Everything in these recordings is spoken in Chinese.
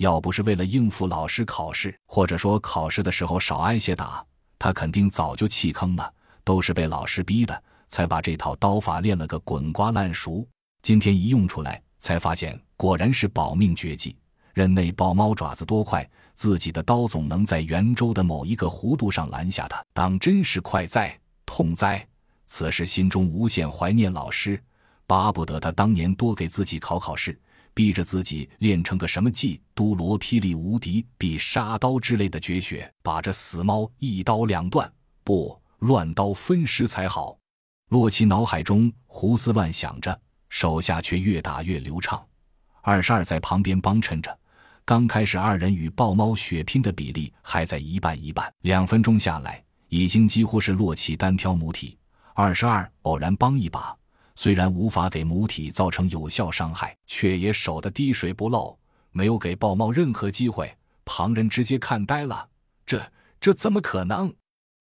要不是为了应付老师考试，或者说考试的时候少挨些打，他肯定早就弃坑了。都是被老师逼的，才把这套刀法练了个滚瓜烂熟。今天一用出来，才发现果然是保命绝技。任那豹猫爪子多快，自己的刀总能在圆周的某一个弧度上拦下它，当真是快哉痛哉！此时心中无限怀念老师，巴不得他当年多给自己考考试，逼着自己练成个什么技都罗霹雳无敌必杀刀之类的绝学，把这死猫一刀两断，不乱刀分尸才好。洛奇脑海中胡思乱想着，手下却越打越流畅。二十二在旁边帮衬着。刚开始，二人与豹猫血拼的比例还在一半一半。两分钟下来，已经几乎是洛奇单挑母体。二十二偶然帮一把，虽然无法给母体造成有效伤害，却也守得滴水不漏，没有给豹猫任何机会。旁人直接看呆了，这这怎么可能？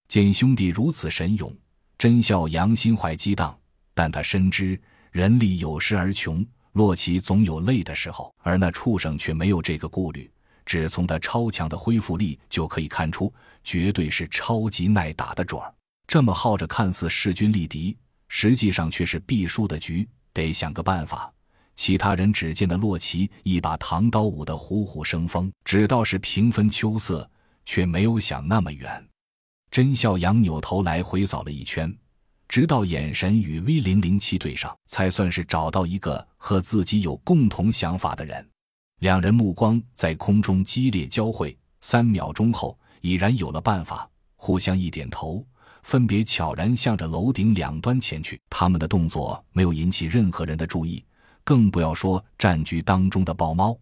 见兄弟如此神勇，真笑阳心怀激荡，但他深知人力有时而穷。洛奇总有累的时候，而那畜生却没有这个顾虑。只从他超强的恢复力就可以看出，绝对是超级耐打的主儿。这么耗着，看似势均力敌，实际上却是必输的局。得想个办法。其他人只见得洛奇一把唐刀舞得虎虎生风，只道是平分秋色，却没有想那么远。甄笑阳扭头来回扫了一圈。直到眼神与 V 零零七对上，才算是找到一个和自己有共同想法的人。两人目光在空中激烈交汇，三秒钟后已然有了办法，互相一点头，分别悄然向着楼顶两端前去。他们的动作没有引起任何人的注意，更不要说战局当中的豹猫。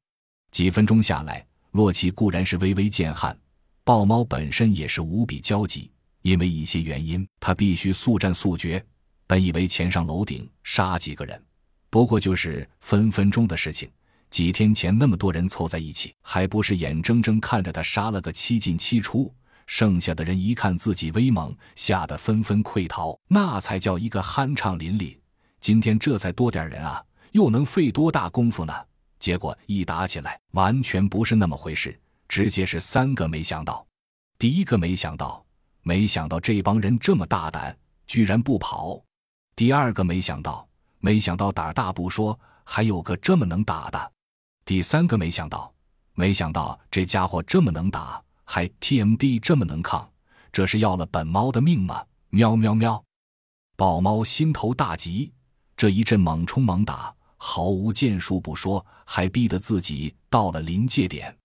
几分钟下来，洛奇固然是微微见汗，豹猫本身也是无比焦急。因为一些原因，他必须速战速决。本以为前上楼顶杀几个人，不过就是分分钟的事情。几天前那么多人凑在一起，还不是眼睁睁看着他杀了个七进七出？剩下的人一看自己威猛，吓得纷纷溃逃，那才叫一个酣畅淋漓。今天这才多点人啊，又能费多大功夫呢？结果一打起来，完全不是那么回事，直接是三个没想到。第一个没想到。没想到这帮人这么大胆，居然不跑。第二个没想到，没想到胆大不说，还有个这么能打的。第三个没想到，没想到这家伙这么能打，还 TMD 这么能抗，这是要了本猫的命吗？喵喵喵！豹猫心头大急，这一阵猛冲猛打，毫无建树不说，还逼得自己到了临界点。